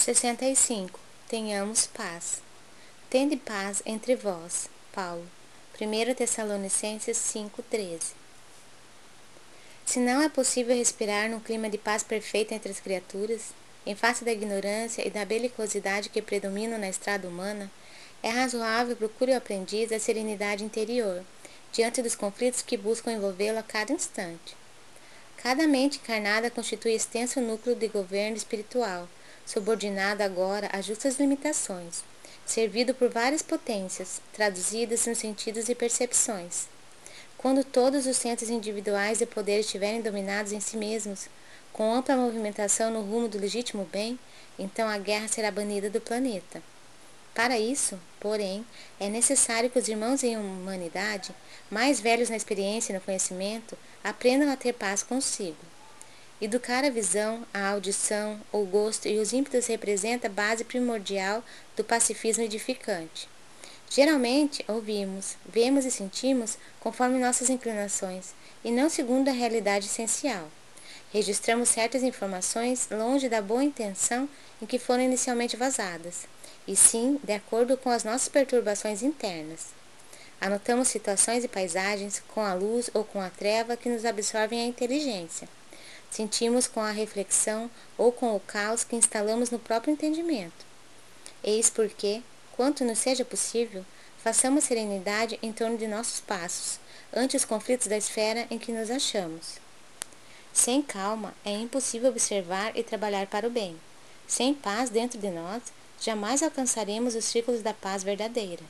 65. Tenhamos paz. Tende paz entre vós. Paulo. 1 Tessalonicenses 5:13. Se não é possível respirar num clima de paz perfeita entre as criaturas, em face da ignorância e da belicosidade que predominam na estrada humana, é razoável procure o aprendiz a serenidade interior, diante dos conflitos que buscam envolvê-lo a cada instante. Cada mente encarnada constitui extenso núcleo de governo espiritual, subordinado agora a justas limitações, servido por várias potências, traduzidas nos sentidos e percepções. Quando todos os centros individuais de poder estiverem dominados em si mesmos, com ampla movimentação no rumo do legítimo bem, então a guerra será banida do planeta. Para isso, porém, é necessário que os irmãos em humanidade, mais velhos na experiência e no conhecimento, aprendam a ter paz consigo. Educar a visão, a audição, o gosto e os ímpetos representa a base primordial do pacifismo edificante. Geralmente, ouvimos, vemos e sentimos conforme nossas inclinações, e não segundo a realidade essencial. Registramos certas informações longe da boa intenção em que foram inicialmente vazadas, e sim de acordo com as nossas perturbações internas. Anotamos situações e paisagens com a luz ou com a treva que nos absorvem a inteligência sentimos com a reflexão ou com o caos que instalamos no próprio entendimento. Eis porque, quanto nos seja possível, façamos serenidade em torno de nossos passos, ante os conflitos da esfera em que nos achamos. Sem calma, é impossível observar e trabalhar para o bem. Sem paz dentro de nós, jamais alcançaremos os círculos da paz verdadeira.